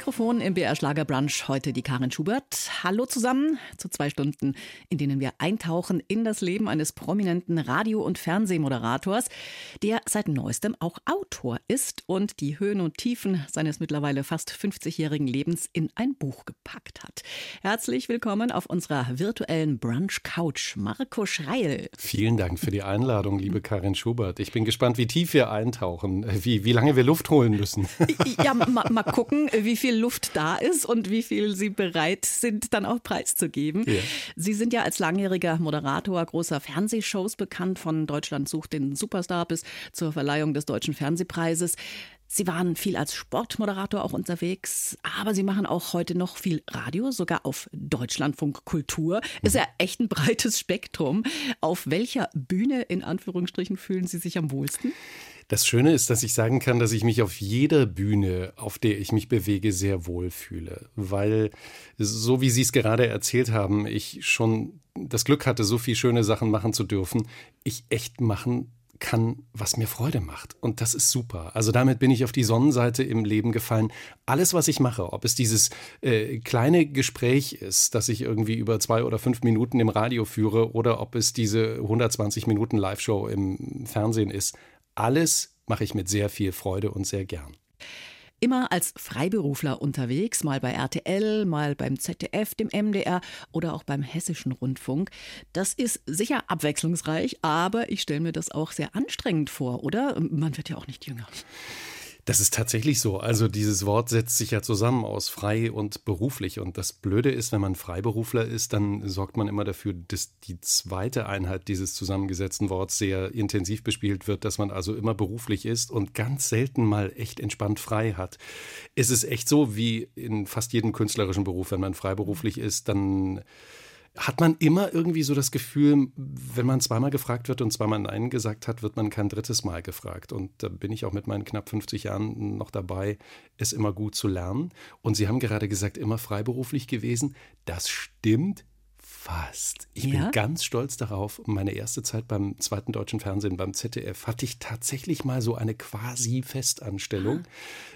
Mikrofon im BR Schlagerbrunch heute die Karin Schubert. Hallo zusammen zu zwei Stunden, in denen wir eintauchen in das Leben eines prominenten Radio- und Fernsehmoderators, der seit neuestem auch Autor ist und die Höhen und Tiefen seines mittlerweile fast 50-jährigen Lebens in ein Buch gepackt hat. Herzlich willkommen auf unserer virtuellen Brunch Couch, Marco Schreil. Vielen Dank für die Einladung, liebe Karin Schubert. Ich bin gespannt, wie tief wir eintauchen, wie, wie lange wir Luft holen müssen. Ja, mal, mal gucken, wie viel Luft da ist und wie viel Sie bereit sind, dann auch preiszugeben. Ja. Sie sind ja als langjähriger Moderator großer Fernsehshows bekannt, von Deutschland sucht den Superstar bis zur Verleihung des Deutschen Fernsehpreises. Sie waren viel als Sportmoderator auch unterwegs, aber Sie machen auch heute noch viel Radio, sogar auf Deutschlandfunk Kultur. Ist ja echt ein breites Spektrum. Auf welcher Bühne in Anführungsstrichen fühlen Sie sich am wohlsten? Das Schöne ist, dass ich sagen kann, dass ich mich auf jeder Bühne, auf der ich mich bewege, sehr wohl fühle. Weil, so wie Sie es gerade erzählt haben, ich schon das Glück hatte, so viele schöne Sachen machen zu dürfen, ich echt machen kann, was mir Freude macht. Und das ist super. Also damit bin ich auf die Sonnenseite im Leben gefallen. Alles, was ich mache, ob es dieses äh, kleine Gespräch ist, das ich irgendwie über zwei oder fünf Minuten im Radio führe, oder ob es diese 120 Minuten Live-Show im Fernsehen ist, alles mache ich mit sehr viel Freude und sehr gern. Immer als Freiberufler unterwegs, mal bei RTL, mal beim ZDF, dem MDR oder auch beim Hessischen Rundfunk. Das ist sicher abwechslungsreich, aber ich stelle mir das auch sehr anstrengend vor, oder? Man wird ja auch nicht jünger. Das ist tatsächlich so. Also dieses Wort setzt sich ja zusammen aus frei und beruflich. Und das Blöde ist, wenn man Freiberufler ist, dann sorgt man immer dafür, dass die zweite Einheit dieses zusammengesetzten Worts sehr intensiv bespielt wird, dass man also immer beruflich ist und ganz selten mal echt entspannt frei hat. Es ist echt so, wie in fast jedem künstlerischen Beruf, wenn man freiberuflich ist, dann hat man immer irgendwie so das Gefühl, wenn man zweimal gefragt wird und zweimal Nein gesagt hat, wird man kein drittes Mal gefragt. Und da bin ich auch mit meinen knapp 50 Jahren noch dabei, es immer gut zu lernen. Und Sie haben gerade gesagt, immer freiberuflich gewesen. Das stimmt fast. Ich Ja? bin ganz stolz darauf. Meine erste Zeit beim zweiten deutschen Fernsehen, beim ZDF, hatte ich tatsächlich mal so eine quasi Festanstellung.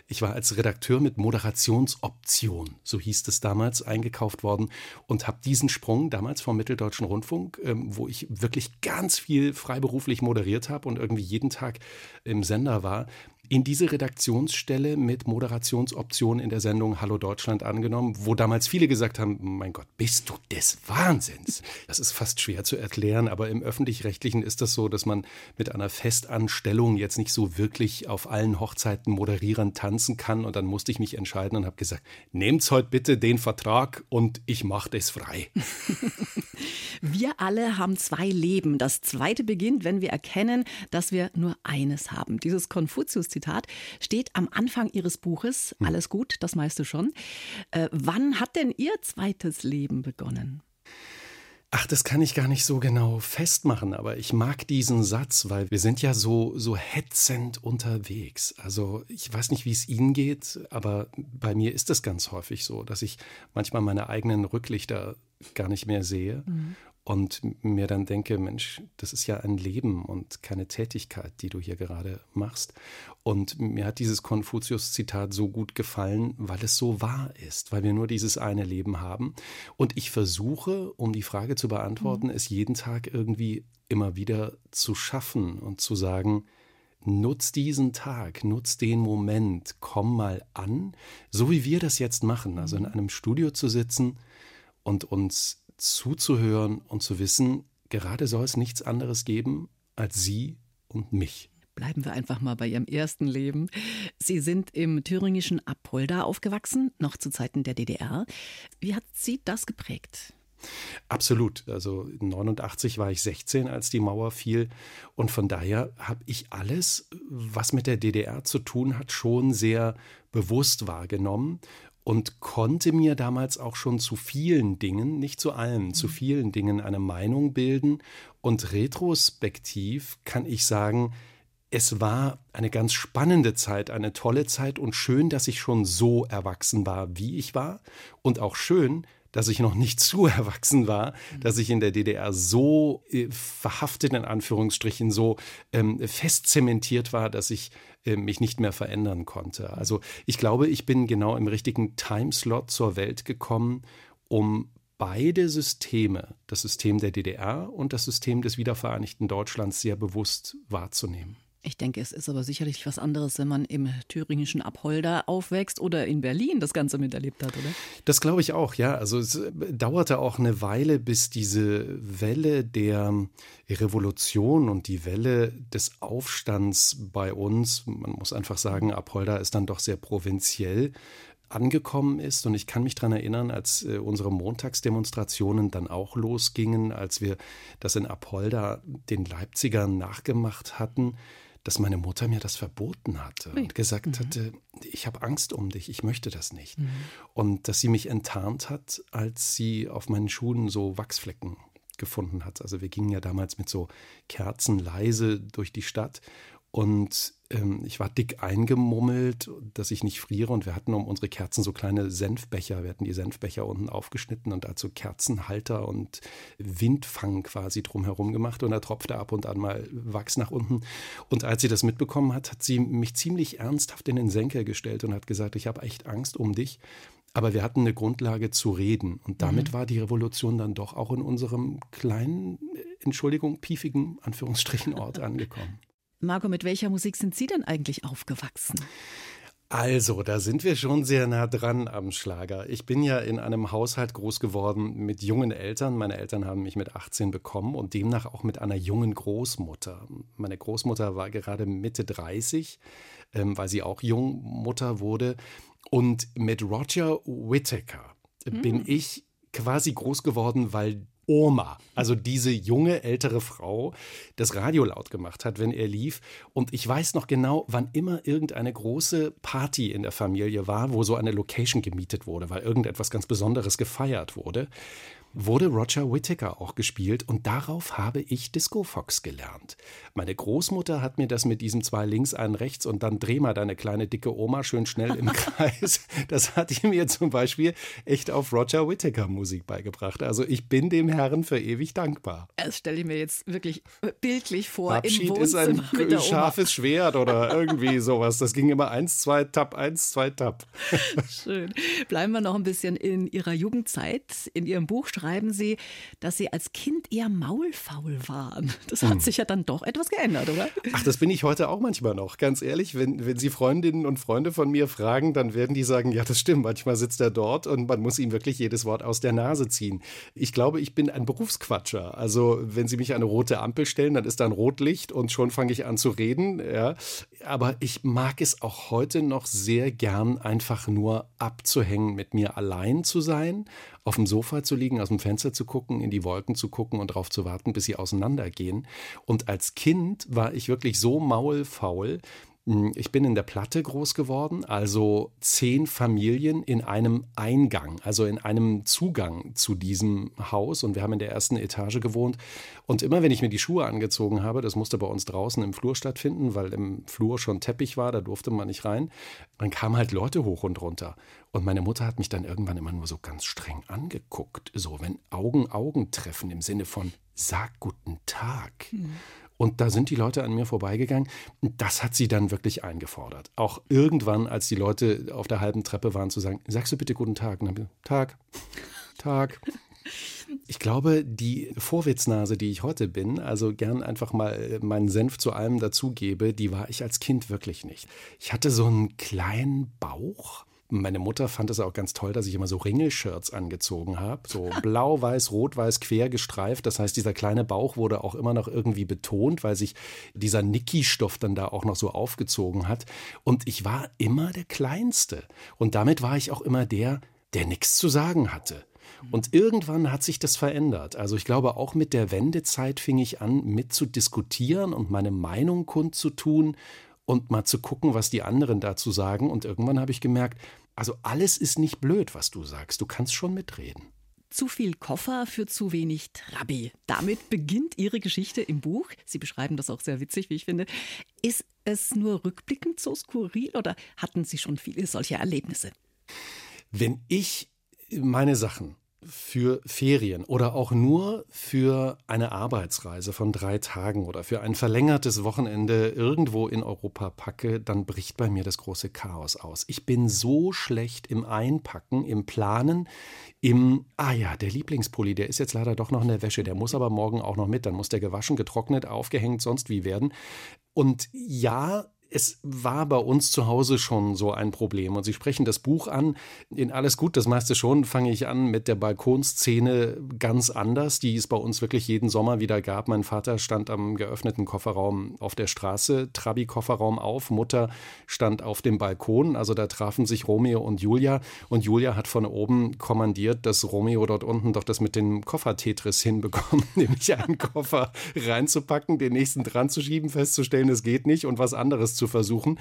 Ich war als Redakteur mit Moderationsoption, so hieß es damals, eingekauft worden und habe diesen Sprung damals vom Mitteldeutschen Rundfunk, ähm, wo ich wirklich ganz viel freiberuflich moderiert habe und irgendwie jeden Tag im Sender war, in diese Redaktionsstelle mit Moderationsoption in der Sendung Hallo Deutschland angenommen, wo damals viele gesagt haben, mein Gott, bist du des Wahnsinns. Das ist fast schwer zu erklären, aber im öffentlich-rechtlichen ist das so, dass man mit einer Festanstellung jetzt nicht so wirklich auf allen Hochzeiten moderieren tanzen kann und dann musste ich mich entscheiden und habe gesagt, nehmt heute bitte den Vertrag und ich mache das frei. Wir alle haben zwei Leben. Das zweite beginnt, wenn wir erkennen, dass wir nur eines haben. Dieses Konfuzius-Zitat steht am Anfang Ihres Buches. Alles gut, das meiste schon. Äh, wann hat denn Ihr zweites Leben begonnen? Ach, das kann ich gar nicht so genau festmachen, aber ich mag diesen Satz, weil wir sind ja so, so hetzend unterwegs. Also ich weiß nicht, wie es Ihnen geht, aber bei mir ist es ganz häufig so, dass ich manchmal meine eigenen Rücklichter gar nicht mehr sehe und mir dann denke, Mensch, das ist ja ein Leben und keine Tätigkeit, die du hier gerade machst. Und mir hat dieses Konfuzius-Zitat so gut gefallen, weil es so wahr ist, weil wir nur dieses eine Leben haben. Und ich versuche, um die Frage zu beantworten, es jeden Tag irgendwie immer wieder zu schaffen und zu sagen, Nutz diesen Tag, nutz den Moment, komm mal an, so wie wir das jetzt machen, also in einem Studio zu sitzen und uns zuzuhören und zu wissen, gerade soll es nichts anderes geben als Sie und mich. Bleiben wir einfach mal bei Ihrem ersten Leben. Sie sind im thüringischen Apolda aufgewachsen, noch zu Zeiten der DDR. Wie hat Sie das geprägt? Absolut. Also 89 war ich 16, als die Mauer fiel. Und von daher habe ich alles, was mit der DDR zu tun hat, schon sehr bewusst wahrgenommen und konnte mir damals auch schon zu vielen Dingen, nicht zu allen, zu vielen Dingen eine Meinung bilden. Und retrospektiv kann ich sagen, es war eine ganz spannende Zeit, eine tolle Zeit und schön, dass ich schon so erwachsen war, wie ich war. Und auch schön, dass ich noch nicht zu erwachsen war, dass ich in der DDR so äh, verhaftet in Anführungsstrichen, so ähm, fest zementiert war, dass ich äh, mich nicht mehr verändern konnte. Also ich glaube, ich bin genau im richtigen Timeslot zur Welt gekommen, um beide Systeme, das System der DDR und das System des wiedervereinigten Deutschlands, sehr bewusst wahrzunehmen. Ich denke, es ist aber sicherlich was anderes, wenn man im thüringischen Apolda aufwächst oder in Berlin das Ganze miterlebt hat, oder? Das glaube ich auch, ja. Also es dauerte auch eine Weile, bis diese Welle der Revolution und die Welle des Aufstands bei uns, man muss einfach sagen, Apolda ist dann doch sehr provinziell, angekommen ist. Und ich kann mich daran erinnern, als äh, unsere Montagsdemonstrationen dann auch losgingen, als wir das in Apolda den Leipzigern nachgemacht hatten, dass meine Mutter mir das verboten hatte und gesagt mhm. hatte, ich habe Angst um dich, ich möchte das nicht. Mhm. Und dass sie mich enttarnt hat, als sie auf meinen Schuhen so Wachsflecken gefunden hat. Also wir gingen ja damals mit so Kerzen leise durch die Stadt und ähm, ich war dick eingemummelt, dass ich nicht friere. Und wir hatten um unsere Kerzen so kleine Senfbecher. Wir hatten die Senfbecher unten aufgeschnitten und dazu Kerzenhalter und Windfang quasi drumherum gemacht. Und da tropfte ab und an mal Wachs nach unten. Und als sie das mitbekommen hat, hat sie mich ziemlich ernsthaft in den Senker gestellt und hat gesagt, ich habe echt Angst um dich. Aber wir hatten eine Grundlage zu reden. Und damit mhm. war die Revolution dann doch auch in unserem kleinen, Entschuldigung, piefigen, Anführungsstrichen Ort angekommen. Marco, mit welcher Musik sind Sie denn eigentlich aufgewachsen? Also, da sind wir schon sehr nah dran am Schlager. Ich bin ja in einem Haushalt groß geworden mit jungen Eltern. Meine Eltern haben mich mit 18 bekommen und demnach auch mit einer jungen Großmutter. Meine Großmutter war gerade Mitte 30, ähm, weil sie auch Jungmutter wurde. Und mit Roger Whittaker hm. bin ich quasi groß geworden, weil Oma, also diese junge ältere Frau, das Radio laut gemacht hat, wenn er lief. Und ich weiß noch genau, wann immer irgendeine große Party in der Familie war, wo so eine Location gemietet wurde, weil irgendetwas ganz Besonderes gefeiert wurde wurde Roger Whittaker auch gespielt und darauf habe ich Disco Fox gelernt. Meine Großmutter hat mir das mit diesem zwei links, einen rechts und dann dreh mal deine kleine dicke Oma schön schnell im Kreis. Das hat die mir zum Beispiel echt auf Roger Whittaker Musik beigebracht. Also ich bin dem Herrn für ewig dankbar. Das stelle ich mir jetzt wirklich bildlich vor. Abschied ist ein scharfes Schwert oder irgendwie sowas. Das ging immer eins, zwei, Tapp, eins, zwei, Tapp. Schön. Bleiben wir noch ein bisschen in Ihrer Jugendzeit. In Ihrem Buch schreiben Sie, dass Sie als Kind eher maulfaul waren. Das hat hm. sich ja dann doch etwas geändert, oder? Ach, das bin ich heute auch manchmal noch. Ganz ehrlich, wenn, wenn Sie Freundinnen und Freunde von mir fragen, dann werden die sagen, ja, das stimmt. Manchmal sitzt er dort und man muss ihm wirklich jedes Wort aus der Nase ziehen. Ich glaube, ich bin ein Berufsquatscher. Also, wenn Sie mich eine rote Ampel stellen, dann ist da ein Rotlicht und schon fange ich an zu reden. Ja. Aber ich mag es auch heute noch sehr gern, einfach nur abzuhängen, mit mir allein zu sein auf dem Sofa zu liegen, aus dem Fenster zu gucken, in die Wolken zu gucken und darauf zu warten, bis sie auseinandergehen. Und als Kind war ich wirklich so maulfaul, ich bin in der Platte groß geworden, also zehn Familien in einem Eingang, also in einem Zugang zu diesem Haus. Und wir haben in der ersten Etage gewohnt. Und immer wenn ich mir die Schuhe angezogen habe, das musste bei uns draußen im Flur stattfinden, weil im Flur schon Teppich war, da durfte man nicht rein, dann kamen halt Leute hoch und runter. Und meine Mutter hat mich dann irgendwann immer nur so ganz streng angeguckt, so wenn Augen Augen treffen im Sinne von Sag guten Tag. Mhm. Und da sind die Leute an mir vorbeigegangen. Das hat sie dann wirklich eingefordert. Auch irgendwann, als die Leute auf der halben Treppe waren, zu sagen, sagst du bitte guten Tag? Und dann, Tag, Tag. Ich glaube, die Vorwitznase, die ich heute bin, also gern einfach mal meinen Senf zu allem dazugebe, die war ich als Kind wirklich nicht. Ich hatte so einen kleinen Bauch meine Mutter fand es auch ganz toll, dass ich immer so Ringelshirts angezogen habe. So blau, weiß, rot, weiß, quer gestreift. Das heißt, dieser kleine Bauch wurde auch immer noch irgendwie betont, weil sich dieser Niki-Stoff dann da auch noch so aufgezogen hat. Und ich war immer der Kleinste. Und damit war ich auch immer der, der nichts zu sagen hatte. Und irgendwann hat sich das verändert. Also ich glaube, auch mit der Wendezeit fing ich an, mit zu diskutieren und meine Meinung kundzutun und mal zu gucken, was die anderen dazu sagen. Und irgendwann habe ich gemerkt, also alles ist nicht blöd, was du sagst. Du kannst schon mitreden. Zu viel Koffer für zu wenig Trabi. Damit beginnt Ihre Geschichte im Buch. Sie beschreiben das auch sehr witzig, wie ich finde. Ist es nur rückblickend so skurril oder hatten Sie schon viele solcher Erlebnisse? Wenn ich meine Sachen für Ferien oder auch nur für eine Arbeitsreise von drei Tagen oder für ein verlängertes Wochenende irgendwo in Europa packe, dann bricht bei mir das große Chaos aus. Ich bin so schlecht im Einpacken, im Planen, im, ah ja, der Lieblingspulli, der ist jetzt leider doch noch in der Wäsche, der muss aber morgen auch noch mit, dann muss der gewaschen, getrocknet, aufgehängt, sonst wie werden. Und ja, es war bei uns zu Hause schon so ein Problem. Und Sie sprechen das Buch an. In Alles gut, das meiste schon, fange ich an mit der Balkonszene ganz anders, die es bei uns wirklich jeden Sommer wieder gab. Mein Vater stand am geöffneten Kofferraum auf der Straße, Trabi-Kofferraum auf. Mutter stand auf dem Balkon. Also da trafen sich Romeo und Julia. Und Julia hat von oben kommandiert, dass Romeo dort unten doch das mit dem Koffer-Tetris hinbekommt, nämlich einen Koffer reinzupacken, den nächsten dran zu schieben, festzustellen, es geht nicht und was anderes zu zu versuchen.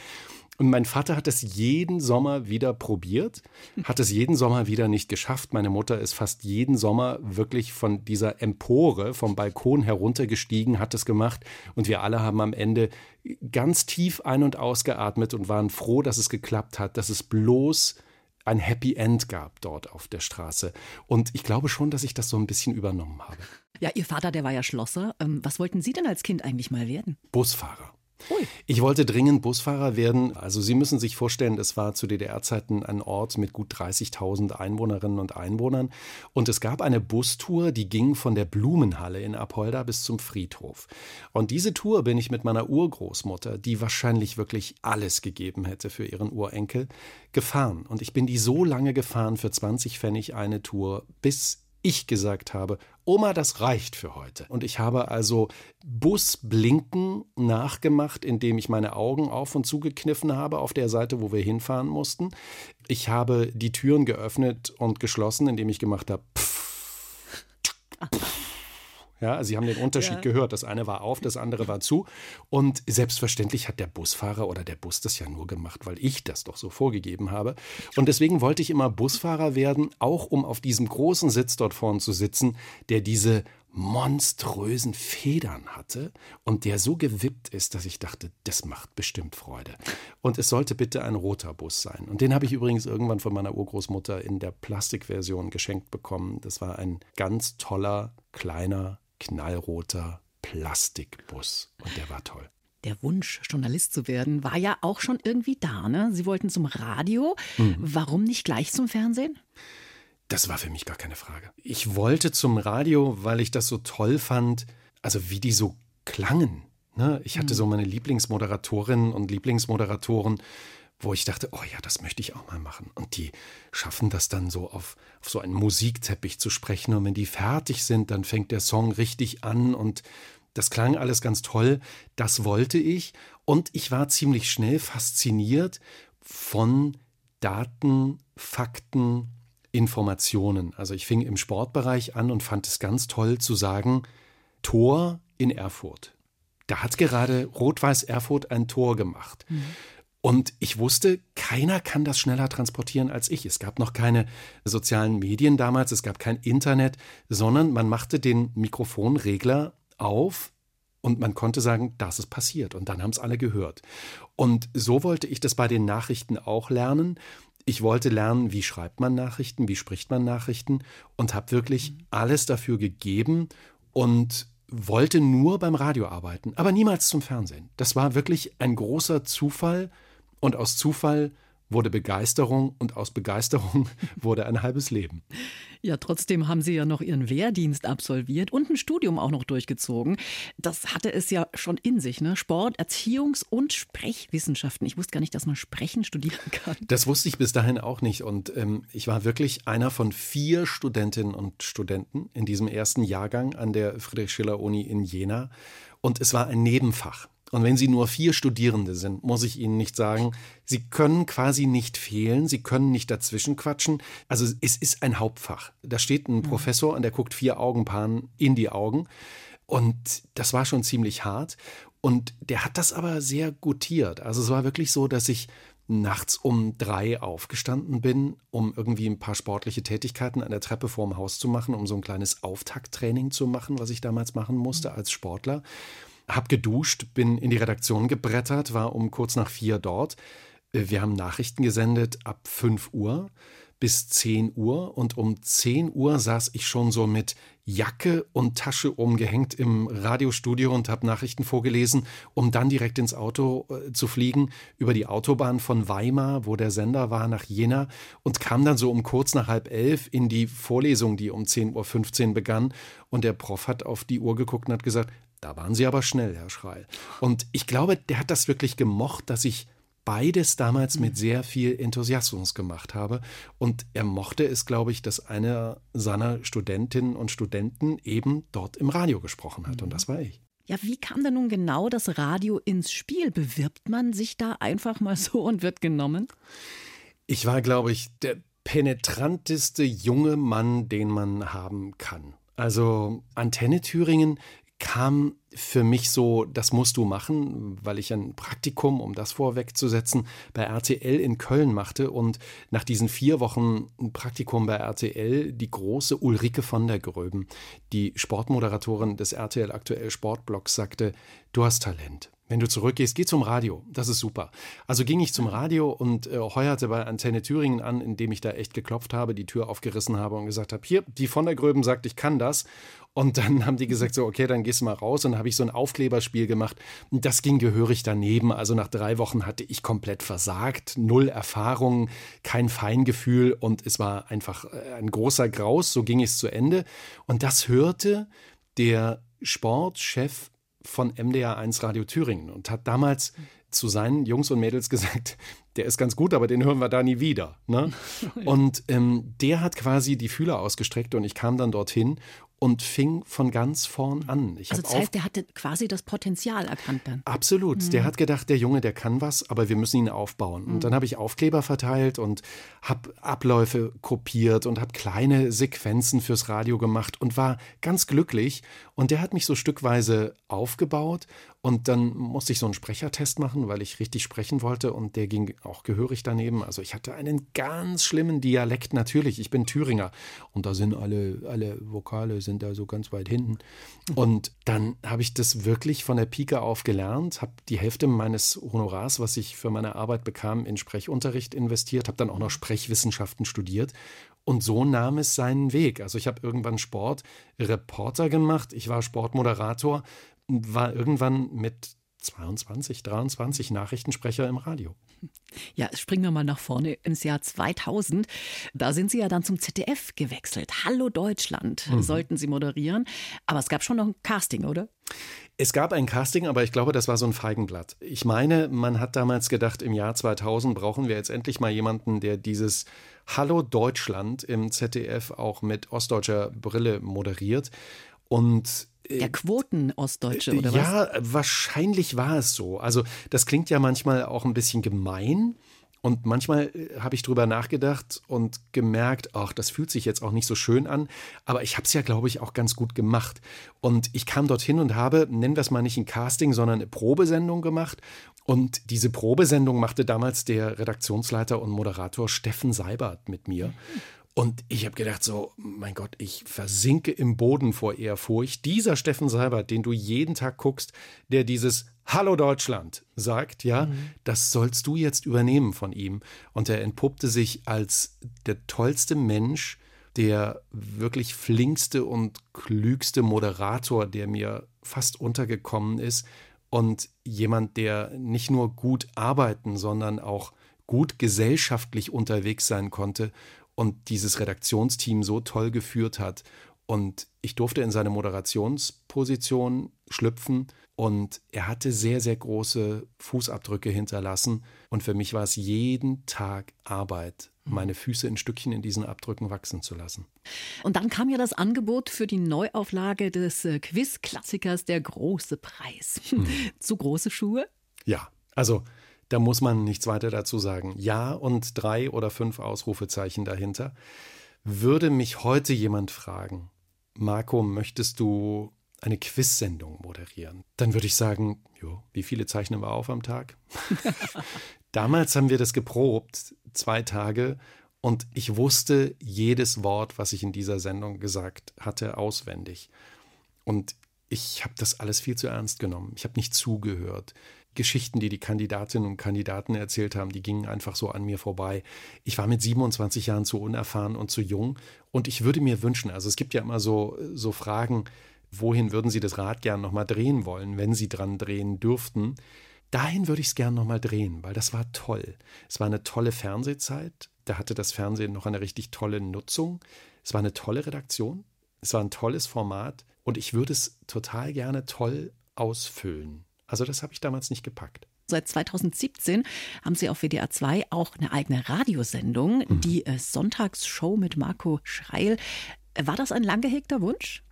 Und mein Vater hat es jeden Sommer wieder probiert, hat es jeden Sommer wieder nicht geschafft. Meine Mutter ist fast jeden Sommer wirklich von dieser Empore, vom Balkon heruntergestiegen, hat es gemacht. Und wir alle haben am Ende ganz tief ein- und ausgeatmet und waren froh, dass es geklappt hat, dass es bloß ein Happy End gab dort auf der Straße. Und ich glaube schon, dass ich das so ein bisschen übernommen habe. Ja, Ihr Vater, der war ja Schlosser. Ähm, was wollten Sie denn als Kind eigentlich mal werden? Busfahrer. Ich wollte dringend Busfahrer werden. Also Sie müssen sich vorstellen, es war zu DDR-Zeiten ein Ort mit gut 30.000 Einwohnerinnen und Einwohnern. Und es gab eine Bustour, die ging von der Blumenhalle in Apolda bis zum Friedhof. Und diese Tour bin ich mit meiner Urgroßmutter, die wahrscheinlich wirklich alles gegeben hätte für ihren Urenkel, gefahren. Und ich bin die so lange gefahren für 20 Pfennig eine Tour, bis ich gesagt habe, Oma, das reicht für heute. Und ich habe also Busblinken nachgemacht, indem ich meine Augen auf und zugekniffen habe auf der Seite, wo wir hinfahren mussten. Ich habe die Türen geöffnet und geschlossen, indem ich gemacht habe, pff, ja, also Sie haben den Unterschied ja. gehört. Das eine war auf, das andere war zu. Und selbstverständlich hat der Busfahrer oder der Bus das ja nur gemacht, weil ich das doch so vorgegeben habe. Und deswegen wollte ich immer Busfahrer werden, auch um auf diesem großen Sitz dort vorne zu sitzen, der diese monströsen Federn hatte und der so gewippt ist, dass ich dachte, das macht bestimmt Freude. Und es sollte bitte ein roter Bus sein. Und den habe ich übrigens irgendwann von meiner Urgroßmutter in der Plastikversion geschenkt bekommen. Das war ein ganz toller, kleiner, knallroter Plastikbus. Und der war toll. Der Wunsch, Journalist zu werden, war ja auch schon irgendwie da. Ne? Sie wollten zum Radio. Mhm. Warum nicht gleich zum Fernsehen? Das war für mich gar keine Frage. Ich wollte zum Radio, weil ich das so toll fand, also wie die so klangen. Ne? Ich hatte mhm. so meine Lieblingsmoderatorinnen und Lieblingsmoderatoren, wo ich dachte, oh ja, das möchte ich auch mal machen. Und die schaffen das dann so auf, auf so einen Musikteppich zu sprechen. Und wenn die fertig sind, dann fängt der Song richtig an und das klang alles ganz toll. Das wollte ich. Und ich war ziemlich schnell fasziniert von Daten, Fakten, Informationen. Also ich fing im Sportbereich an und fand es ganz toll zu sagen, Tor in Erfurt. Da hat gerade Rot-Weiß Erfurt ein Tor gemacht. Mhm. Und ich wusste, keiner kann das schneller transportieren als ich. Es gab noch keine sozialen Medien damals, es gab kein Internet, sondern man machte den Mikrofonregler auf und man konnte sagen, das ist passiert. Und dann haben es alle gehört. Und so wollte ich das bei den Nachrichten auch lernen. Ich wollte lernen, wie schreibt man Nachrichten, wie spricht man Nachrichten und habe wirklich mhm. alles dafür gegeben und wollte nur beim Radio arbeiten, aber niemals zum Fernsehen. Das war wirklich ein großer Zufall und aus Zufall wurde Begeisterung und aus Begeisterung wurde ein halbes Leben. Ja, trotzdem haben Sie ja noch Ihren Wehrdienst absolviert und ein Studium auch noch durchgezogen. Das hatte es ja schon in sich, ne? Sport, Erziehungs- und Sprechwissenschaften. Ich wusste gar nicht, dass man Sprechen studieren kann. Das wusste ich bis dahin auch nicht. Und ähm, ich war wirklich einer von vier Studentinnen und Studenten in diesem ersten Jahrgang an der Friedrich-Schiller-Uni in Jena. Und es war ein Nebenfach. Und wenn Sie nur vier Studierende sind, muss ich Ihnen nicht sagen, Sie können quasi nicht fehlen, Sie können nicht dazwischen quatschen. Also es ist ein Hauptfach. Da steht ein mhm. Professor und der guckt vier Augenpaaren in die Augen. Und das war schon ziemlich hart. Und der hat das aber sehr gutiert. Also es war wirklich so, dass ich nachts um drei aufgestanden bin, um irgendwie ein paar sportliche Tätigkeiten an der Treppe vorm Haus zu machen, um so ein kleines Auftakttraining zu machen, was ich damals machen musste mhm. als Sportler. Hab geduscht, bin in die Redaktion gebrettert, war um kurz nach vier dort. Äh, wir haben Nachrichten gesendet ab 5 Uhr bis 10 Uhr und um 10 Uhr saß ich schon so mit Jacke und Tasche umgehängt im Radiostudio und habe Nachrichten vorgelesen, um dann direkt ins Auto äh, zu fliegen über die Autobahn von Weimar, wo der Sender war, nach Jena und kam dann so um kurz nach halb elf in die Vorlesung, die um 10.15 Uhr begann und der Prof hat auf die Uhr geguckt und hat gesagt, da waren Sie aber schnell, Herr Schreil. Und ich glaube, der hat das wirklich gemocht, dass ich beides damals mit sehr viel Enthusiasmus gemacht habe. Und er mochte es, glaube ich, dass einer seiner Studentinnen und Studenten eben dort im Radio gesprochen hat. Und das war ich. Ja, wie kam denn nun genau das Radio ins Spiel? Bewirbt man sich da einfach mal so und wird genommen? Ich war, glaube ich, der penetranteste junge Mann, den man haben kann. Also Antenne Thüringen kam für mich so, das musst du machen, weil ich ein Praktikum, um das vorwegzusetzen, bei RTL in Köln machte und nach diesen vier Wochen Praktikum bei RTL die große Ulrike von der Gröben, die Sportmoderatorin des RTL Aktuell Sportblocks, sagte, du hast Talent. Wenn du zurückgehst, geh zum Radio. Das ist super. Also ging ich zum Radio und äh, heuerte bei Antenne Thüringen an, indem ich da echt geklopft habe, die Tür aufgerissen habe und gesagt habe, hier, die von der Gröben sagt, ich kann das. Und dann haben die gesagt, so, okay, dann gehst du mal raus. Und habe ich so ein Aufkleberspiel gemacht. Das ging gehörig daneben. Also nach drei Wochen hatte ich komplett versagt. Null Erfahrung, kein Feingefühl. Und es war einfach äh, ein großer Graus. So ging es zu Ende. Und das hörte der Sportchef von MDR 1 Radio Thüringen und hat damals zu seinen Jungs und Mädels gesagt, der ist ganz gut, aber den hören wir da nie wieder. Ne? Und ähm, der hat quasi die Fühler ausgestreckt und ich kam dann dorthin und fing von ganz vorn an. Ich also das heißt, der hatte quasi das Potenzial erkannt dann. Absolut. Mhm. Der hat gedacht, der Junge, der kann was, aber wir müssen ihn aufbauen. Mhm. Und dann habe ich Aufkleber verteilt und habe Abläufe kopiert und habe kleine Sequenzen fürs Radio gemacht und war ganz glücklich. Und der hat mich so stückweise aufgebaut und dann musste ich so einen Sprechertest machen, weil ich richtig sprechen wollte und der ging auch gehörig daneben. Also ich hatte einen ganz schlimmen Dialekt natürlich. Ich bin Thüringer und da sind alle, alle Vokale sind da so ganz weit hinten. Und dann habe ich das wirklich von der Pike auf gelernt, habe die Hälfte meines Honorars, was ich für meine Arbeit bekam, in Sprechunterricht investiert, habe dann auch noch Sprechwissenschaften studiert und so nahm es seinen Weg. Also ich habe irgendwann Sportreporter gemacht, ich war Sportmoderator, war irgendwann mit 22, 23 Nachrichtensprecher im Radio. Ja, springen wir mal nach vorne ins Jahr 2000. Da sind Sie ja dann zum ZDF gewechselt. Hallo Deutschland mhm. sollten Sie moderieren. Aber es gab schon noch ein Casting, oder? Es gab ein Casting, aber ich glaube, das war so ein Feigenblatt. Ich meine, man hat damals gedacht, im Jahr 2000 brauchen wir jetzt endlich mal jemanden, der dieses Hallo Deutschland im ZDF auch mit ostdeutscher Brille moderiert. Und der Quoten-Ostdeutsche oder was? Ja, wahrscheinlich war es so. Also, das klingt ja manchmal auch ein bisschen gemein. Und manchmal äh, habe ich drüber nachgedacht und gemerkt, ach, das fühlt sich jetzt auch nicht so schön an. Aber ich habe es ja, glaube ich, auch ganz gut gemacht. Und ich kam dorthin und habe, nennen wir es mal nicht ein Casting, sondern eine Probesendung gemacht. Und diese Probesendung machte damals der Redaktionsleiter und Moderator Steffen Seibert mit mir. Und ich habe gedacht, so, mein Gott, ich versinke im Boden vor Ehrfurcht. Dieser Steffen Seibert, den du jeden Tag guckst, der dieses Hallo Deutschland sagt, ja, mhm. das sollst du jetzt übernehmen von ihm. Und er entpuppte sich als der tollste Mensch, der wirklich flinkste und klügste Moderator, der mir fast untergekommen ist. Und jemand, der nicht nur gut arbeiten, sondern auch gut gesellschaftlich unterwegs sein konnte und dieses Redaktionsteam so toll geführt hat. Und ich durfte in seine Moderationsposition schlüpfen und er hatte sehr, sehr große Fußabdrücke hinterlassen. Und für mich war es jeden Tag Arbeit, meine Füße in Stückchen in diesen Abdrücken wachsen zu lassen. Und dann kam ja das Angebot für die Neuauflage des äh, Quiz-Klassikers Der große Preis. Hm. Zu große Schuhe? Ja, also da muss man nichts weiter dazu sagen. Ja und drei oder fünf Ausrufezeichen dahinter. Würde mich heute jemand fragen, Marco, möchtest du eine Quiz-Sendung moderieren? Dann würde ich sagen, jo, wie viele zeichnen wir auf am Tag? Damals haben wir das geprobt, zwei Tage, und ich wusste jedes Wort, was ich in dieser Sendung gesagt hatte, auswendig. Und ich habe das alles viel zu ernst genommen. Ich habe nicht zugehört. Geschichten, die die Kandidatinnen und Kandidaten erzählt haben, die gingen einfach so an mir vorbei. Ich war mit 27 Jahren zu unerfahren und zu jung und ich würde mir wünschen, also es gibt ja immer so, so Fragen, wohin würden Sie das Rad gern nochmal drehen wollen, wenn Sie dran drehen dürften? Dahin würde ich es gern nochmal drehen, weil das war toll. Es war eine tolle Fernsehzeit, da hatte das Fernsehen noch eine richtig tolle Nutzung. Es war eine tolle Redaktion, es war ein tolles Format und ich würde es total gerne toll ausfüllen. Also das habe ich damals nicht gepackt. Seit 2017 haben Sie auf WDR 2 auch eine eigene Radiosendung, mhm. die äh, Sonntagsshow mit Marco Schreil. War das ein lang gehegter Wunsch?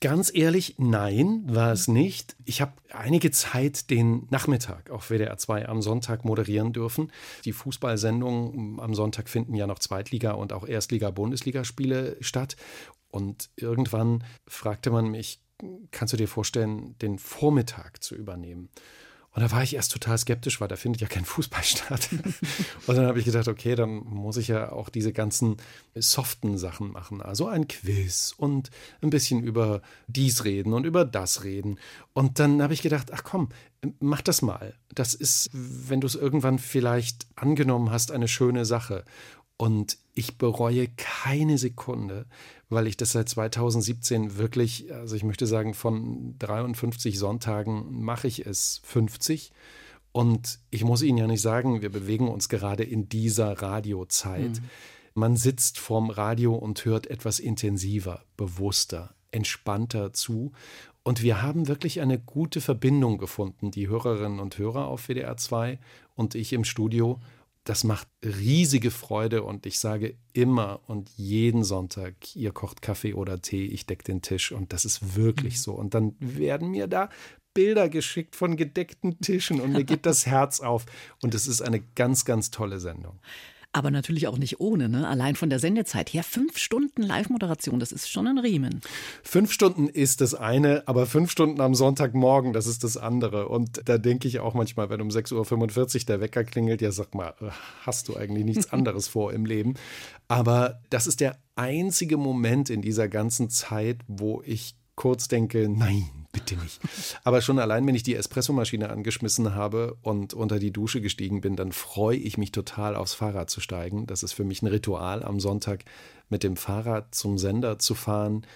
Ganz ehrlich, nein, war es nicht. Ich habe einige Zeit den Nachmittag auf WDR 2 am Sonntag moderieren dürfen. Die Fußballsendungen am Sonntag finden ja noch Zweitliga- und auch Erstliga-Bundesligaspiele statt. Und irgendwann fragte man mich, kannst du dir vorstellen, den Vormittag zu übernehmen? Und da war ich erst total skeptisch, weil da findet ja kein Fußball statt. und dann habe ich gedacht, okay, dann muss ich ja auch diese ganzen soften Sachen machen. Also ein Quiz und ein bisschen über dies reden und über das reden. Und dann habe ich gedacht, ach komm, mach das mal. Das ist, wenn du es irgendwann vielleicht angenommen hast, eine schöne Sache. Und ich bereue keine Sekunde, weil ich das seit 2017 wirklich, also ich möchte sagen, von 53 Sonntagen mache ich es 50. Und ich muss Ihnen ja nicht sagen, wir bewegen uns gerade in dieser Radiozeit. Mhm. Man sitzt vorm Radio und hört etwas intensiver, bewusster, entspannter zu. Und wir haben wirklich eine gute Verbindung gefunden, die Hörerinnen und Hörer auf WDR 2 und ich im Studio das macht riesige Freude und ich sage immer und jeden Sonntag, ihr kocht Kaffee oder Tee, ich decke den Tisch und das ist wirklich mhm. so. Und dann werden mir da Bilder geschickt von gedeckten Tischen und mir geht das Herz auf und es ist eine ganz, ganz tolle Sendung. Aber natürlich auch nicht ohne, ne? Allein von der Sendezeit her. Fünf Stunden Live-Moderation, das ist schon ein Riemen. Fünf Stunden ist das eine, aber fünf Stunden am Sonntagmorgen, das ist das andere. Und da denke ich auch manchmal, wenn um 6.45 Uhr der Wecker klingelt, ja, sag mal, hast du eigentlich nichts anderes vor im Leben? Aber das ist der einzige Moment in dieser ganzen Zeit, wo ich kurz denke, nein, bitte nicht. Aber schon allein, wenn ich die Espressomaschine angeschmissen habe und unter die Dusche gestiegen bin, dann freue ich mich total aufs Fahrrad zu steigen. Das ist für mich ein Ritual, am Sonntag mit dem Fahrrad zum Sender zu fahren,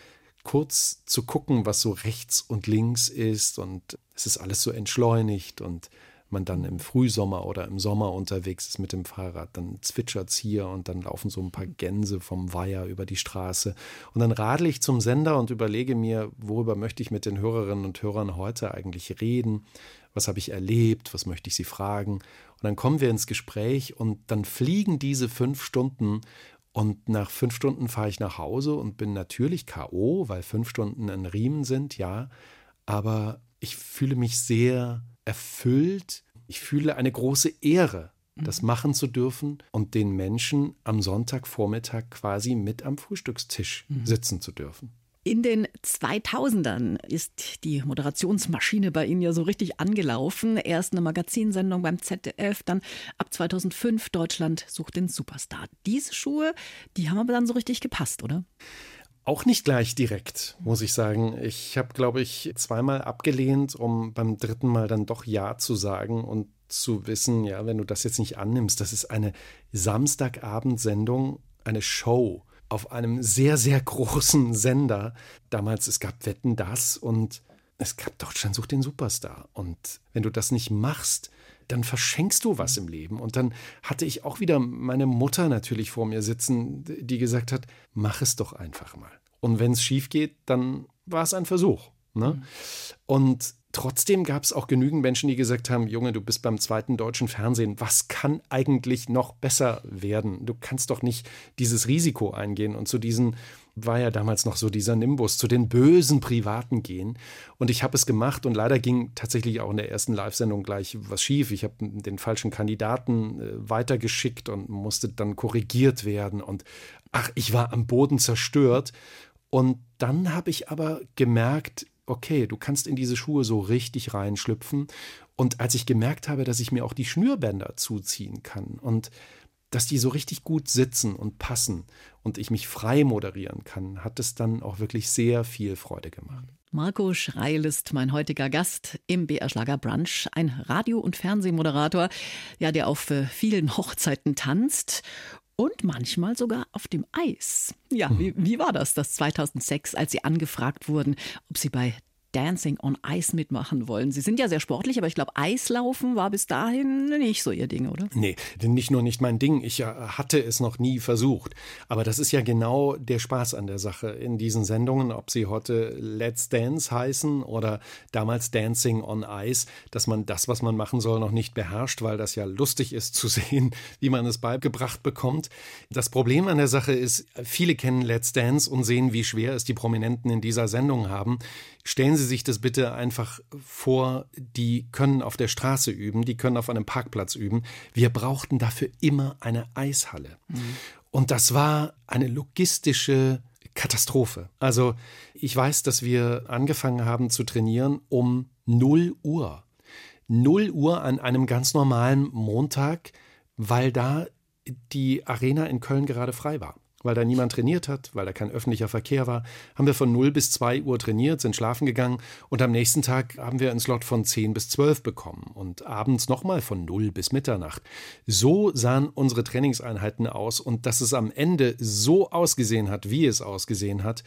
kurz zu gucken, was so rechts und links ist und es ist alles so entschleunigt und man dann im Frühsommer oder im Sommer unterwegs ist mit dem Fahrrad, dann zwitschert es hier und dann laufen so ein paar Gänse vom Weiher über die Straße. Und dann radel ich zum Sender und überlege mir, worüber möchte ich mit den Hörerinnen und Hörern heute eigentlich reden? Was habe ich erlebt? Was möchte ich sie fragen? Und dann kommen wir ins Gespräch und dann fliegen diese fünf Stunden und nach fünf Stunden fahre ich nach Hause und bin natürlich K.O., weil fünf Stunden ein Riemen sind, ja. Aber ich fühle mich sehr erfüllt. Ich fühle eine große Ehre, das mhm. machen zu dürfen und den Menschen am Sonntagvormittag quasi mit am Frühstückstisch mhm. sitzen zu dürfen. In den 2000ern ist die Moderationsmaschine bei Ihnen ja so richtig angelaufen. Erst eine Magazinsendung beim ZDF, dann ab 2005 Deutschland sucht den Superstar. Diese Schuhe, die haben aber dann so richtig gepasst, oder? Auch nicht gleich direkt, muss ich sagen. Ich habe, glaube ich, zweimal abgelehnt, um beim dritten Mal dann doch Ja zu sagen und zu wissen, ja, wenn du das jetzt nicht annimmst, das ist eine Samstagabendsendung, eine Show auf einem sehr, sehr großen Sender. Damals, es gab Wetten das und es gab Deutschland sucht den Superstar. Und wenn du das nicht machst, dann verschenkst du was im Leben. Und dann hatte ich auch wieder meine Mutter natürlich vor mir sitzen, die gesagt hat, mach es doch einfach mal. Und wenn es schief geht, dann war es ein Versuch. Ne? Mhm. Und trotzdem gab es auch genügend Menschen, die gesagt haben, Junge, du bist beim zweiten deutschen Fernsehen, was kann eigentlich noch besser werden? Du kannst doch nicht dieses Risiko eingehen und zu diesen war ja damals noch so dieser Nimbus, zu den bösen Privaten gehen. Und ich habe es gemacht und leider ging tatsächlich auch in der ersten Live-Sendung gleich was schief. Ich habe den falschen Kandidaten äh, weitergeschickt und musste dann korrigiert werden. Und ach, ich war am Boden zerstört. Und dann habe ich aber gemerkt, okay, du kannst in diese Schuhe so richtig reinschlüpfen. Und als ich gemerkt habe, dass ich mir auch die Schnürbänder zuziehen kann und dass die so richtig gut sitzen und passen und ich mich frei moderieren kann, hat es dann auch wirklich sehr viel Freude gemacht. Marco Schreil ist mein heutiger Gast im BR Schlager Brunch, ein Radio- und Fernsehmoderator, ja, der auf äh, vielen Hochzeiten tanzt und manchmal sogar auf dem Eis. Ja, wie, wie war das, das 2006, als Sie angefragt wurden, ob Sie bei Dancing on Ice mitmachen wollen. Sie sind ja sehr sportlich, aber ich glaube, Eislaufen war bis dahin nicht so Ihr Ding, oder? Nee, nicht nur nicht mein Ding. Ich äh, hatte es noch nie versucht. Aber das ist ja genau der Spaß an der Sache in diesen Sendungen, ob sie heute Let's Dance heißen oder damals Dancing on Ice, dass man das, was man machen soll, noch nicht beherrscht, weil das ja lustig ist zu sehen, wie man es beigebracht bekommt. Das Problem an der Sache ist, viele kennen Let's Dance und sehen, wie schwer es die Prominenten in dieser Sendung haben. Stellen Sie sich das bitte einfach vor, die können auf der Straße üben, die können auf einem Parkplatz üben. Wir brauchten dafür immer eine Eishalle. Mhm. Und das war eine logistische Katastrophe. Also ich weiß, dass wir angefangen haben zu trainieren um 0 Uhr. 0 Uhr an einem ganz normalen Montag, weil da die Arena in Köln gerade frei war weil da niemand trainiert hat, weil da kein öffentlicher Verkehr war, haben wir von 0 bis 2 Uhr trainiert, sind schlafen gegangen und am nächsten Tag haben wir einen Slot von 10 bis 12 bekommen und abends nochmal von 0 bis Mitternacht. So sahen unsere Trainingseinheiten aus und dass es am Ende so ausgesehen hat, wie es ausgesehen hat,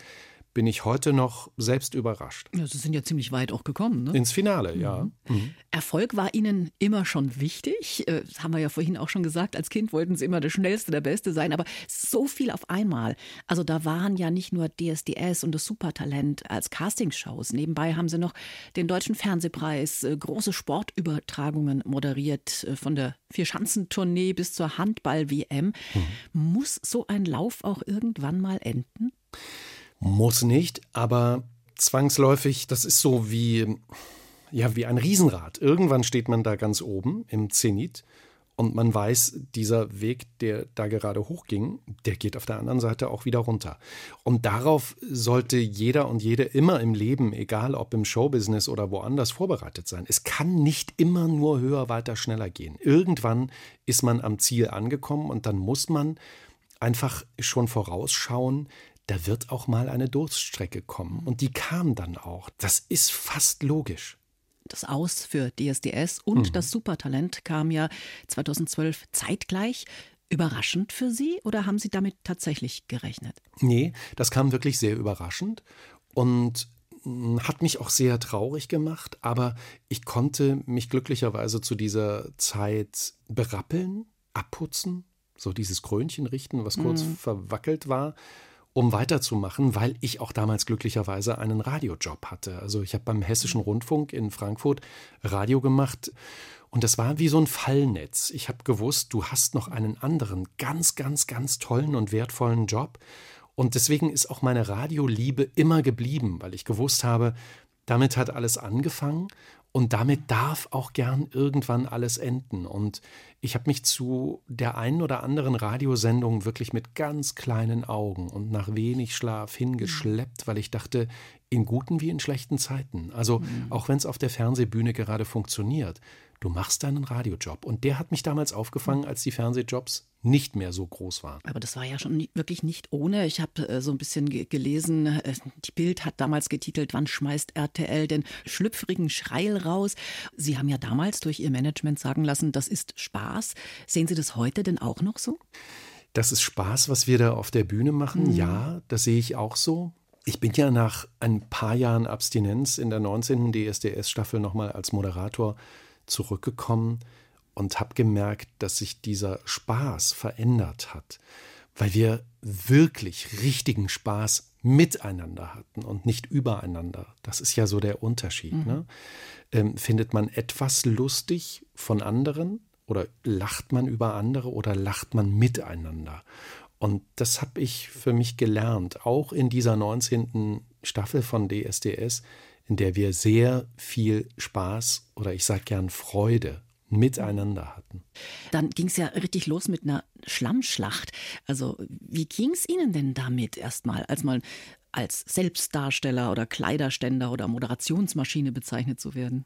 bin ich heute noch selbst überrascht. Ja, Sie sind ja ziemlich weit auch gekommen. Ne? Ins Finale, ja. Mhm. Mhm. Erfolg war Ihnen immer schon wichtig. Äh, das haben wir ja vorhin auch schon gesagt. Als Kind wollten Sie immer der Schnellste, der Beste sein. Aber so viel auf einmal. Also da waren ja nicht nur DSDS und das Supertalent als Castingshows. Nebenbei haben Sie noch den Deutschen Fernsehpreis, äh, große Sportübertragungen moderiert, äh, von der Vierschanzentournee bis zur Handball-WM. Mhm. Muss so ein Lauf auch irgendwann mal enden? Muss nicht, aber zwangsläufig, das ist so wie, ja, wie ein Riesenrad. Irgendwann steht man da ganz oben im Zenit und man weiß, dieser Weg, der da gerade hochging, der geht auf der anderen Seite auch wieder runter. Und darauf sollte jeder und jede immer im Leben, egal ob im Showbusiness oder woanders, vorbereitet sein. Es kann nicht immer nur höher, weiter, schneller gehen. Irgendwann ist man am Ziel angekommen und dann muss man einfach schon vorausschauen, da wird auch mal eine Durststrecke kommen. Und die kam dann auch. Das ist fast logisch. Das Aus für DSDS und mhm. das Supertalent kam ja 2012 zeitgleich. Überraschend für Sie oder haben Sie damit tatsächlich gerechnet? Nee, das kam wirklich sehr überraschend und hm, hat mich auch sehr traurig gemacht, aber ich konnte mich glücklicherweise zu dieser Zeit berappeln, abputzen, so dieses Krönchen richten, was kurz mhm. verwackelt war um weiterzumachen, weil ich auch damals glücklicherweise einen Radiojob hatte. Also ich habe beim Hessischen Rundfunk in Frankfurt Radio gemacht und das war wie so ein Fallnetz. Ich habe gewusst, du hast noch einen anderen ganz, ganz, ganz tollen und wertvollen Job. Und deswegen ist auch meine Radioliebe immer geblieben, weil ich gewusst habe, damit hat alles angefangen und damit darf auch gern irgendwann alles enden. Und ich habe mich zu der einen oder anderen Radiosendung wirklich mit ganz kleinen Augen und nach wenig Schlaf hingeschleppt, weil ich dachte, in guten wie in schlechten Zeiten. Also mhm. auch wenn es auf der Fernsehbühne gerade funktioniert, du machst deinen Radiojob. Und der hat mich damals aufgefangen, als die Fernsehjobs nicht mehr so groß waren. Aber das war ja schon wirklich nicht ohne. Ich habe äh, so ein bisschen gelesen, äh, die Bild hat damals getitelt, wann schmeißt RTL den schlüpfrigen Schreil raus? Sie haben ja damals durch Ihr Management sagen lassen, das ist Spaß. Sehen Sie das heute denn auch noch so? Das ist Spaß, was wir da auf der Bühne machen. Mhm. Ja, das sehe ich auch so. Ich bin ja nach ein paar Jahren Abstinenz in der 19. DSDS-Staffel nochmal als Moderator zurückgekommen und habe gemerkt, dass sich dieser Spaß verändert hat, weil wir wirklich richtigen Spaß miteinander hatten und nicht übereinander. Das ist ja so der Unterschied. Mhm. Ne? Ähm, findet man etwas lustig von anderen oder lacht man über andere oder lacht man miteinander? Und das habe ich für mich gelernt, auch in dieser 19. Staffel von DSDS, in der wir sehr viel Spaß oder ich sage gern Freude miteinander hatten. Dann ging es ja richtig los mit einer Schlammschlacht. Also wie ging es Ihnen denn damit erstmal, als mal als Selbstdarsteller oder Kleiderständer oder Moderationsmaschine bezeichnet zu werden?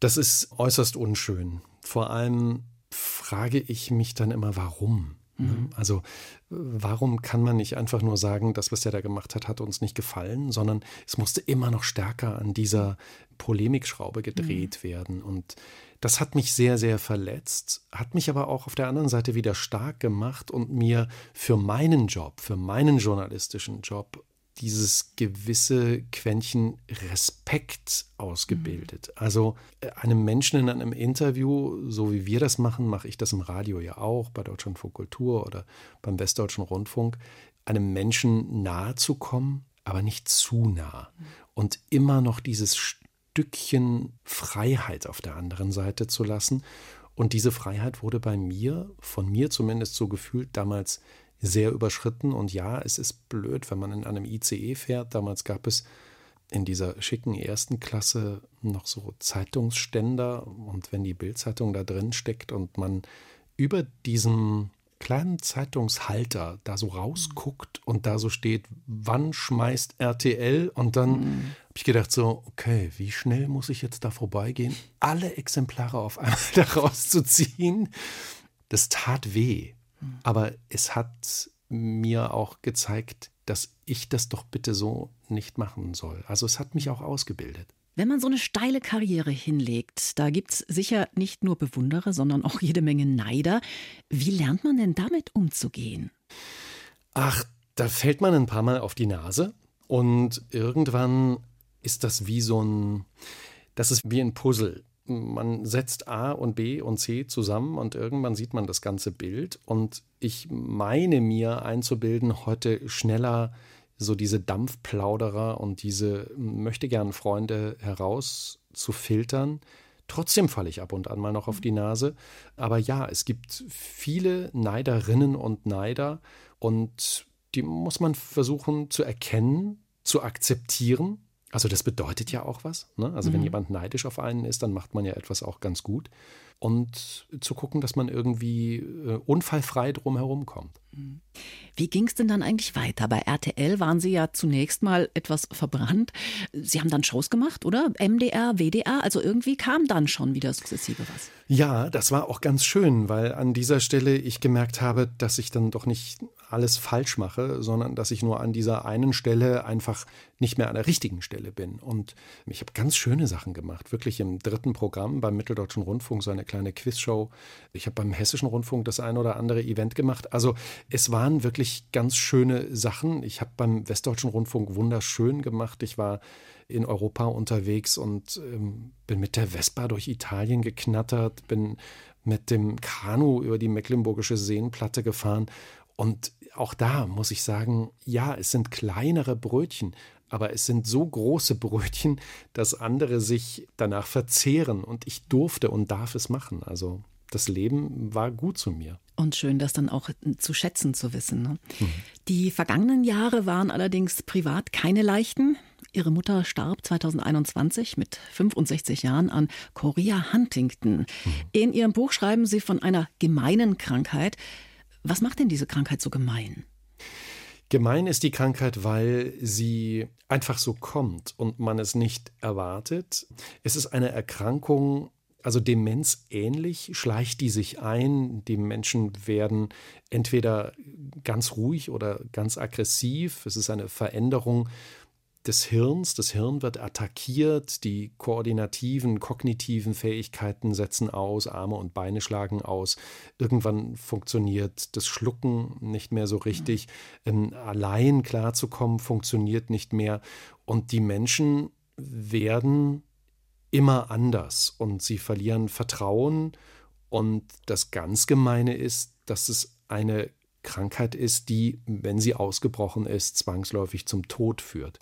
Das ist äußerst unschön. Vor allem frage ich mich dann immer, warum? Ne? Mhm. Also warum kann man nicht einfach nur sagen, das, was er da gemacht hat, hat uns nicht gefallen, sondern es musste immer noch stärker an dieser Polemikschraube gedreht Mhm. werden. Und das hat mich sehr, sehr verletzt, hat mich aber auch auf der anderen Seite wieder stark gemacht und mir für meinen Job, für meinen journalistischen Job dieses gewisse Quäntchen Respekt ausgebildet. Also äh, einem Menschen in einem Interview, so wie wir das machen, mache ich das im Radio ja auch, bei Deutschlandfunk Kultur oder beim Westdeutschen Rundfunk, einem Menschen nahe zu kommen, aber nicht zu nah. Und immer noch dieses Stückchen Freiheit auf der anderen Seite zu lassen. Und diese Freiheit wurde bei mir, von mir zumindest so gefühlt, damals sehr überschritten. Und ja, es ist blöd, wenn man in einem ICE fährt. Damals gab es in dieser schicken ersten Klasse noch so Zeitungsständer. Und wenn die Bildzeitung da drin steckt und man über diesen kleinen Zeitungshalter da so rausguckt und da so steht, wann schmeißt RTL? Und dann habe ich gedacht so, okay, wie schnell muss ich jetzt da vorbeigehen, alle Exemplare auf einmal da rauszuziehen? Das tat weh. Aber es hat mir auch gezeigt, dass ich das doch bitte so nicht machen soll. Also es hat mich auch ausgebildet. Wenn man so eine steile Karriere hinlegt, da gibt es sicher nicht nur Bewunderer, sondern auch jede Menge Neider. Wie lernt man denn damit umzugehen? Ach, da fällt man ein paar Mal auf die Nase und irgendwann ist das wie so ein, das ist wie ein Puzzle. Man setzt A und B und C zusammen und irgendwann sieht man das ganze Bild und ich meine mir einzubilden, heute schneller so diese Dampfplauderer und diese möchte gern Freunde herauszufiltern. Trotzdem falle ich ab und an mal noch auf die Nase. Aber ja, es gibt viele Neiderinnen und Neider und die muss man versuchen zu erkennen, zu akzeptieren. Also das bedeutet ja auch was. Ne? Also wenn jemand neidisch auf einen ist, dann macht man ja etwas auch ganz gut. Und zu gucken, dass man irgendwie äh, unfallfrei drumherum kommt. Wie ging es denn dann eigentlich weiter? Bei RTL waren Sie ja zunächst mal etwas verbrannt. Sie haben dann Shows gemacht, oder? MDR, WDR, also irgendwie kam dann schon wieder sukzessive was. Ja, das war auch ganz schön, weil an dieser Stelle ich gemerkt habe, dass ich dann doch nicht alles falsch mache, sondern dass ich nur an dieser einen Stelle einfach nicht mehr an der richtigen Stelle bin. Und ich habe ganz schöne Sachen gemacht, wirklich im dritten Programm beim Mitteldeutschen Rundfunk so eine kleine Quizshow. Ich habe beim Hessischen Rundfunk das ein oder andere Event gemacht. Also es waren wirklich ganz schöne Sachen. Ich habe beim Westdeutschen Rundfunk wunderschön gemacht. Ich war in Europa unterwegs und ähm, bin mit der Vespa durch Italien geknattert, bin mit dem Kanu über die Mecklenburgische Seenplatte gefahren. Und auch da muss ich sagen, ja, es sind kleinere Brötchen, aber es sind so große Brötchen, dass andere sich danach verzehren. Und ich durfte und darf es machen. Also das Leben war gut zu mir. Und schön, das dann auch zu schätzen zu wissen. Ne? Die vergangenen Jahre waren allerdings privat keine leichten. Ihre Mutter starb 2021 mit 65 Jahren an Chorea Huntington. In Ihrem Buch schreiben Sie von einer gemeinen Krankheit. Was macht denn diese Krankheit so gemein? Gemein ist die Krankheit, weil sie einfach so kommt und man es nicht erwartet. Es ist eine Erkrankung, also Demenz ähnlich, schleicht die sich ein. Die Menschen werden entweder ganz ruhig oder ganz aggressiv. Es ist eine Veränderung des Hirns. Das Hirn wird attackiert, die koordinativen, kognitiven Fähigkeiten setzen aus, Arme und Beine schlagen aus. Irgendwann funktioniert das Schlucken nicht mehr so richtig. Ähm, allein klarzukommen funktioniert nicht mehr. Und die Menschen werden immer anders und sie verlieren Vertrauen. Und das ganz Gemeine ist, dass es eine Krankheit ist, die, wenn sie ausgebrochen ist, zwangsläufig zum Tod führt.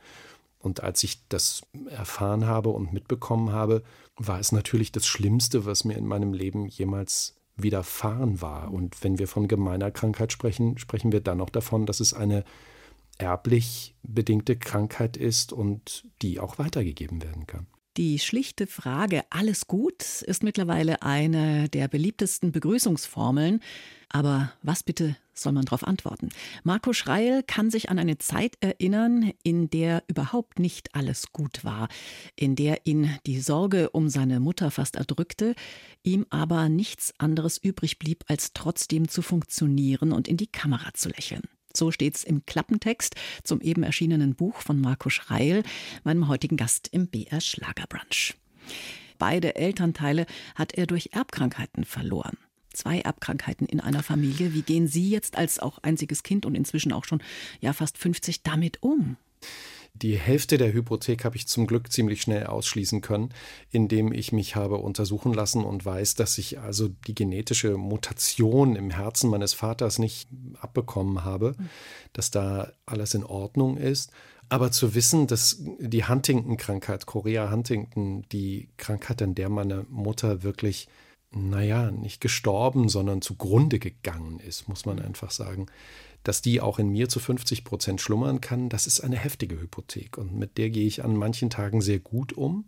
Und als ich das erfahren habe und mitbekommen habe, war es natürlich das Schlimmste, was mir in meinem Leben jemals widerfahren war. Und wenn wir von gemeiner Krankheit sprechen, sprechen wir dann noch davon, dass es eine erblich bedingte Krankheit ist und die auch weitergegeben werden kann. Die schlichte Frage Alles gut ist mittlerweile eine der beliebtesten Begrüßungsformeln. Aber was bitte soll man darauf antworten? Marco Schreil kann sich an eine Zeit erinnern, in der überhaupt nicht alles gut war, in der ihn die Sorge um seine Mutter fast erdrückte, ihm aber nichts anderes übrig blieb, als trotzdem zu funktionieren und in die Kamera zu lächeln. So steht's im Klappentext zum eben erschienenen Buch von Marco Schreil, meinem heutigen Gast im BR Schlagerbrunch. Beide Elternteile hat er durch Erbkrankheiten verloren. Zwei Erbkrankheiten in einer Familie. Wie gehen Sie jetzt als auch einziges Kind und inzwischen auch schon ja fast 50 damit um? Die Hälfte der Hypothek habe ich zum Glück ziemlich schnell ausschließen können, indem ich mich habe untersuchen lassen und weiß, dass ich also die genetische Mutation im Herzen meines Vaters nicht abbekommen habe, dass da alles in Ordnung ist. Aber zu wissen, dass die Huntington-Krankheit, Korea Huntington, die Krankheit, an der meine Mutter wirklich, naja, nicht gestorben, sondern zugrunde gegangen ist, muss man einfach sagen, dass die auch in mir zu 50 Prozent schlummern kann, das ist eine heftige Hypothek. Und mit der gehe ich an manchen Tagen sehr gut um.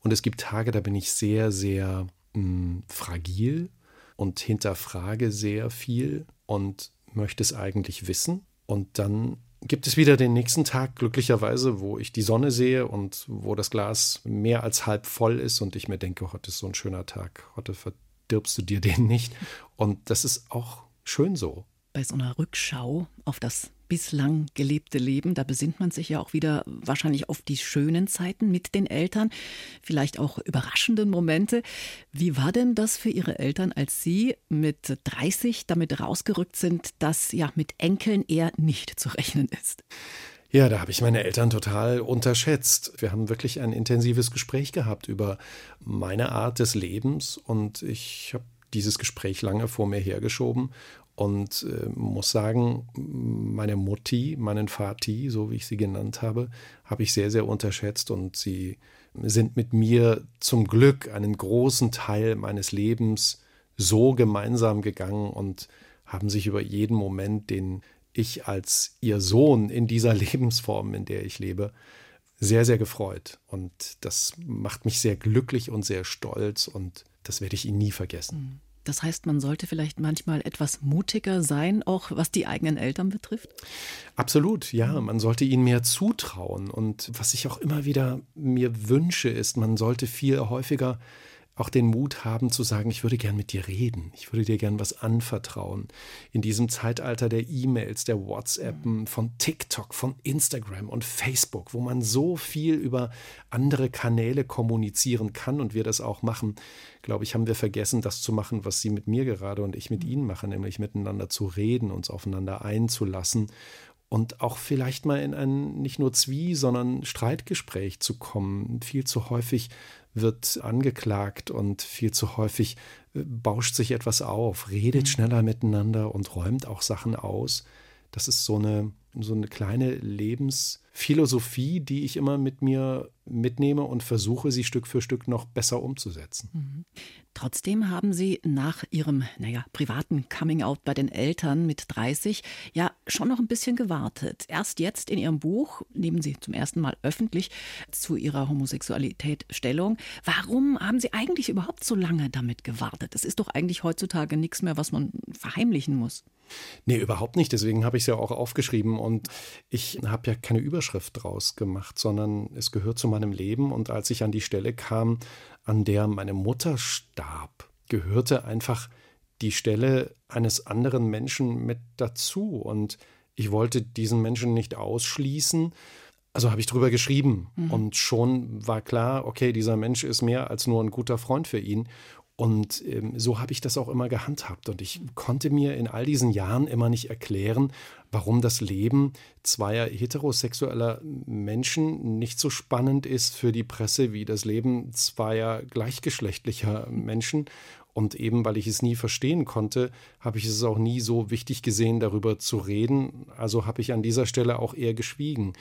Und es gibt Tage, da bin ich sehr, sehr mh, hm, fragil und hinterfrage sehr viel und möchte es eigentlich wissen. Und dann gibt es wieder den nächsten Tag, glücklicherweise, wo ich die Sonne sehe und wo das Glas mehr als halb voll ist und ich mir denke, heute ist so ein schöner Tag, heute verdirbst du dir den nicht. Und das ist auch schön so bei so einer Rückschau auf das bislang gelebte Leben, da besinnt man sich ja auch wieder wahrscheinlich auf die schönen Zeiten mit den Eltern, vielleicht auch überraschende Momente. Wie war denn das für Ihre Eltern, als Sie mit 30 damit rausgerückt sind, dass ja mit Enkeln eher nicht zu rechnen ist? Ja, da habe ich meine Eltern total unterschätzt. Wir haben wirklich ein intensives Gespräch gehabt über meine Art des Lebens und ich habe dieses Gespräch lange vor mir hergeschoben und äh, muss sagen, meine Mutti, meinen Vati, so wie ich sie genannt habe, habe ich sehr, sehr unterschätzt und sie sind mit mir zum Glück einen großen Teil meines Lebens so gemeinsam gegangen und haben sich über jeden Moment, den ich als ihr Sohn in dieser Lebensform, in der ich lebe, sehr, sehr gefreut. Und das macht mich sehr glücklich und sehr stolz und das werde ich ihnen nie vergessen. Das heißt, man sollte vielleicht manchmal etwas mutiger sein, auch was die eigenen Eltern betrifft? Absolut, ja. Man sollte ihnen mehr zutrauen. Und was ich auch immer wieder mir wünsche, ist, man sollte viel häufiger auch den Mut haben zu sagen, ich würde gern mit dir reden, ich würde dir gern was anvertrauen. In diesem Zeitalter der E-Mails, der WhatsAppen, von TikTok, von Instagram und Facebook, wo man so viel über andere Kanäle kommunizieren kann und wir das auch machen, glaube ich, haben wir vergessen, das zu machen, was Sie mit mir gerade und ich mit Ihnen machen, nämlich miteinander zu reden, uns aufeinander einzulassen und auch vielleicht mal in ein nicht nur Zwie, sondern Streitgespräch zu kommen. Viel zu häufig wird angeklagt und viel zu häufig äh, bauscht sich etwas auf, redet mhm. schneller miteinander und räumt auch Sachen aus. Das ist so eine, so eine kleine Lebensphilosophie, die ich immer mit mir mitnehme und versuche, sie Stück für Stück noch besser umzusetzen. Mhm. Trotzdem haben Sie nach Ihrem, naja, privaten Coming-out bei den Eltern mit 30 ja schon noch ein bisschen gewartet. Erst jetzt in Ihrem Buch nehmen Sie zum ersten Mal öffentlich zu Ihrer Homosexualität Stellung. Warum haben Sie eigentlich überhaupt so lange damit gewartet? Es ist doch eigentlich heutzutage nichts mehr, was man verheimlichen muss. Nee, überhaupt nicht. Deswegen habe ich es ja auch aufgeschrieben und ich habe ja keine Überschrift draus gemacht, sondern es gehört zu meinem Leben. Und als ich an die Stelle kam, an der meine Mutter starb, gehörte einfach die Stelle eines anderen Menschen mit dazu. Und ich wollte diesen Menschen nicht ausschließen. Also habe ich drüber geschrieben mhm. und schon war klar, okay, dieser Mensch ist mehr als nur ein guter Freund für ihn. Und ähm, so habe ich das auch immer gehandhabt. Und ich konnte mir in all diesen Jahren immer nicht erklären, warum das Leben zweier heterosexueller Menschen nicht so spannend ist für die Presse wie das Leben zweier gleichgeschlechtlicher Menschen. Und eben weil ich es nie verstehen konnte, habe ich es auch nie so wichtig gesehen, darüber zu reden. Also habe ich an dieser Stelle auch eher geschwiegen.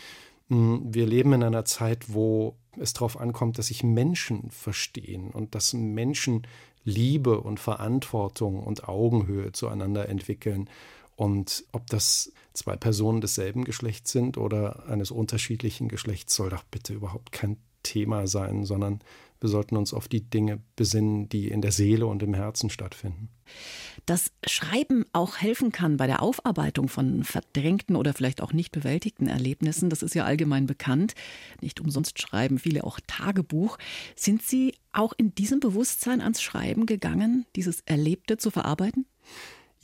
Hm, wir leben in einer Zeit, wo es darauf ankommt, dass sich Menschen verstehen und dass Menschen Liebe und Verantwortung und Augenhöhe zueinander entwickeln. Und ob das zwei Personen desselben Geschlechts sind oder eines unterschiedlichen Geschlechts, soll doch bitte überhaupt kein Thema sein, sondern wir sollten uns auf die Dinge besinnen, die in der Seele und im Herzen stattfinden. Dass Schreiben auch helfen kann bei der Aufarbeitung von verdrängten oder vielleicht auch nicht bewältigten Erlebnissen, das ist ja allgemein bekannt. Nicht umsonst schreiben viele auch Tagebuch. Sind Sie auch in diesem Bewusstsein ans Schreiben gegangen, dieses Erlebte zu verarbeiten?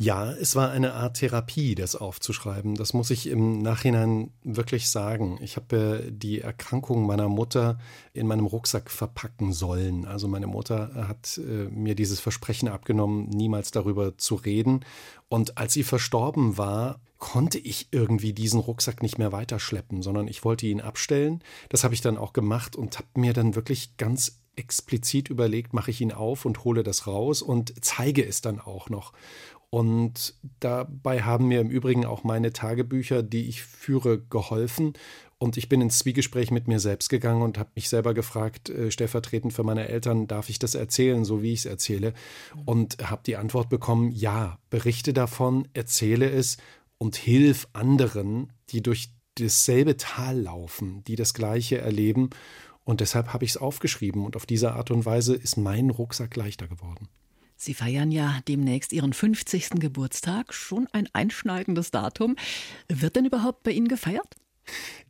Ja, es war eine Art Therapie, das aufzuschreiben. Das muss ich im Nachhinein wirklich sagen. Ich habe äh, die Erkrankung meiner Mutter in meinem Rucksack verpacken sollen. Also meine Mutter hat äh, mir dieses Versprechen abgenommen, niemals darüber zu reden. Und als sie verstorben war, konnte ich irgendwie diesen Rucksack nicht mehr weiterschleppen, sondern ich wollte ihn abstellen. Das habe ich dann auch gemacht und habe mir dann wirklich ganz explizit überlegt, mache ich ihn auf und hole das raus und zeige es dann auch noch. Und dabei haben mir im Übrigen auch meine Tagebücher, die ich führe, geholfen. Und ich bin ins Zwiegespräch mit mir selbst gegangen und habe mich selber gefragt, äh, stellvertretend für meine Eltern, darf ich das erzählen, so wie ich es erzähle? Und habe die Antwort bekommen, ja, berichte davon, erzähle es und hilf anderen, die durch dasselbe Tal laufen, die das Gleiche erleben. Und deshalb habe ich es aufgeschrieben und auf diese Art und Weise ist mein Rucksack leichter geworden. Sie feiern ja demnächst Ihren 50. Geburtstag, schon ein einschneidendes Datum. Wird denn überhaupt bei Ihnen gefeiert?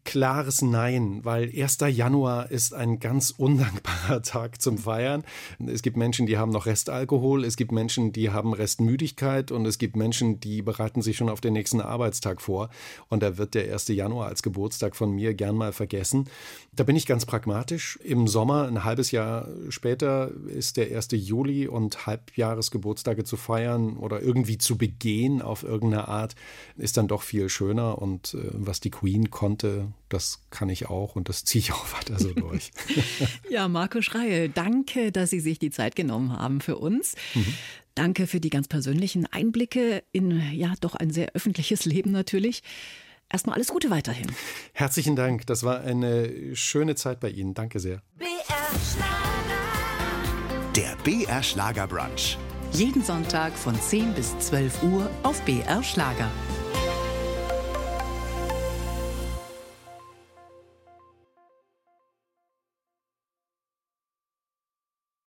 Klares Nein, weil 1. Januar ist ein ganz undankbarer Tag zum Feiern. Es gibt Menschen, die haben noch Restalkohol, es gibt Menschen, die haben Restmüdigkeit und es gibt Menschen, die bereiten sich schon auf den nächsten Arbeitstag vor. Und da wird der 1. Januar als Geburtstag von mir gern mal vergessen. Da bin ich ganz pragmatisch. Im Sommer, ein halbes Jahr später, ist der 1. Juli und Halbjahresgeburtstage zu feiern oder irgendwie zu begehen auf irgendeine Art, ist dann doch viel schöner. Und äh, was die Queen konnte, das kann ich auch und das ziehe ich auch weiter so durch. ja, Marco Schreie, danke, dass Sie sich die Zeit genommen haben für uns. Mhm. Danke für die ganz persönlichen Einblicke in ja doch ein sehr öffentliches Leben natürlich. Erstmal alles Gute weiterhin. Herzlichen Dank, das war eine schöne Zeit bei Ihnen. Danke sehr. BR Schlager. Der BR Schlager Brunch. Jeden Sonntag von 10 bis 12 Uhr auf BR Schlager.